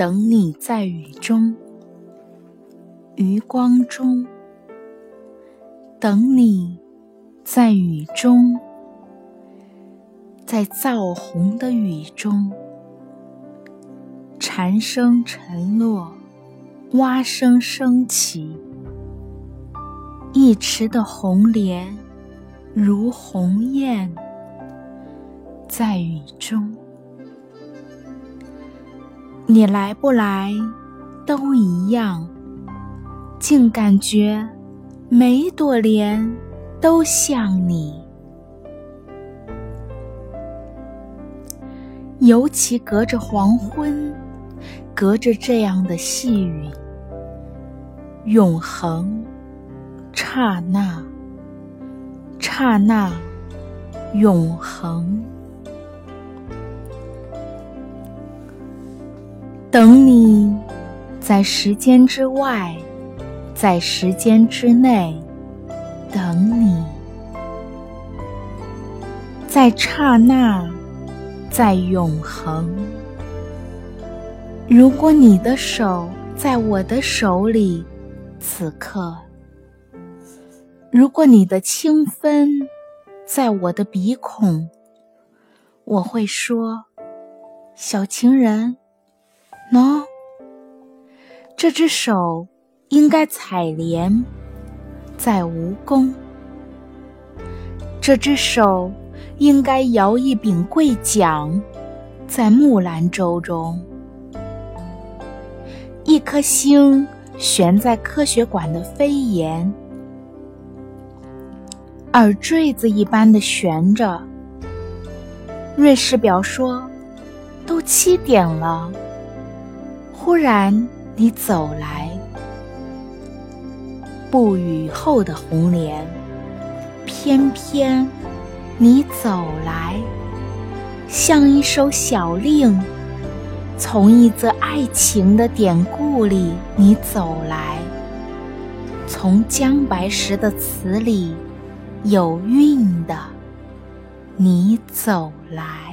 等你在雨中，余光中，等你在雨中，在燥红的雨中，蝉声沉落，蛙声升起，一池的红莲如鸿雁，在雨中。你来不来，都一样。竟感觉每朵莲都像你。尤其隔着黄昏，隔着这样的细雨，永恒，刹那，刹那，永恒。等你，在时间之外，在时间之内，等你，在刹那，在永恒。如果你的手在我的手里，此刻；如果你的清芬在我的鼻孔，我会说：“小情人。”喏，这只手应该采莲，在蜈蚣；这只手应该摇一柄桂桨，在木兰舟中。一颗星悬在科学馆的飞檐，耳坠子一般的悬着。瑞士表说，都七点了。忽然，你走来，不雨后的红莲，偏偏你走来，像一首小令，从一则爱情的典故里你走来，从姜白石的词里有韵的你走来。